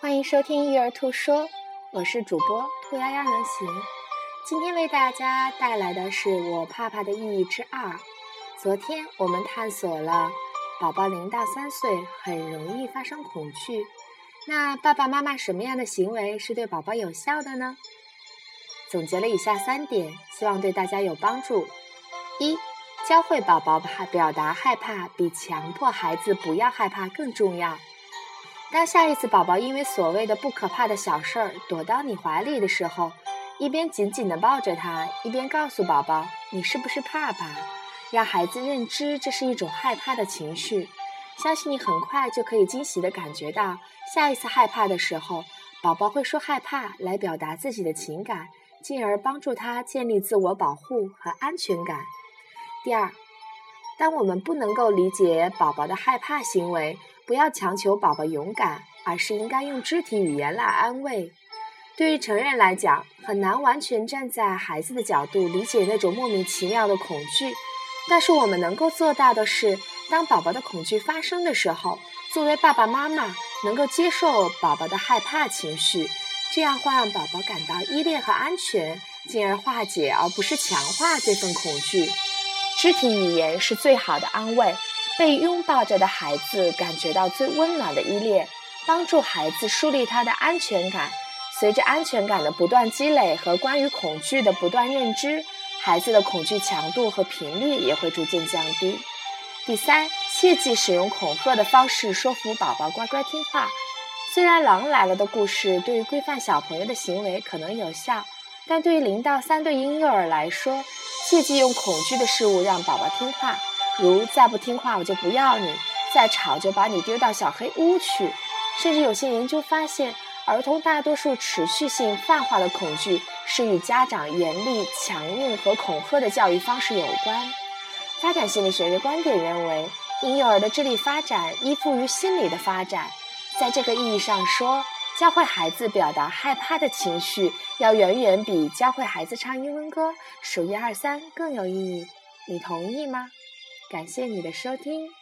欢迎收听育儿兔说，我是主播兔丫丫能行。今天为大家带来的是我怕怕的意义之二。昨天我们探索了宝宝零到三岁很容易发生恐惧，那爸爸妈妈什么样的行为是对宝宝有效的呢？总结了以下三点，希望对大家有帮助。一、教会宝宝怕表达害怕，比强迫孩子不要害怕更重要。当下一次宝宝因为所谓的不可怕的小事儿躲到你怀里的时候，一边紧紧地抱着他，一边告诉宝宝：“你是不是怕怕？”让孩子认知这是一种害怕的情绪。相信你很快就可以惊喜地感觉到，下一次害怕的时候，宝宝会说害怕来表达自己的情感，进而帮助他建立自我保护和安全感。第二，当我们不能够理解宝宝的害怕行为，不要强求宝宝勇敢，而是应该用肢体语言来安慰。对于成人来讲，很难完全站在孩子的角度理解那种莫名其妙的恐惧。但是我们能够做到的是，当宝宝的恐惧发生的时候，作为爸爸妈妈能够接受宝宝的害怕情绪，这样会让宝宝感到依恋和安全，进而化解而不是强化这份恐惧。肢体语言是最好的安慰。被拥抱着的孩子感觉到最温暖的依恋，帮助孩子树立他的安全感。随着安全感的不断积累和关于恐惧的不断认知，孩子的恐惧强度和频率也会逐渐降低。第三，切忌使用恐吓的方式说服宝宝乖乖听话。虽然《狼来了》的故事对于规范小朋友的行为可能有效，但对于零到三岁婴幼儿来说，切忌用恐惧的事物让宝宝听话。如再不听话我就不要你，再吵就把你丢到小黑屋去。甚至有些研究发现，儿童大多数持续性泛化的恐惧是与家长严厉、强硬和恐吓的教育方式有关。发展心理学的观点认为，婴幼儿的智力发展依附于心理的发展。在这个意义上说，教会孩子表达害怕的情绪，要远远比教会孩子唱英文歌、数一二三更有意义。你同意吗？感谢你的收听。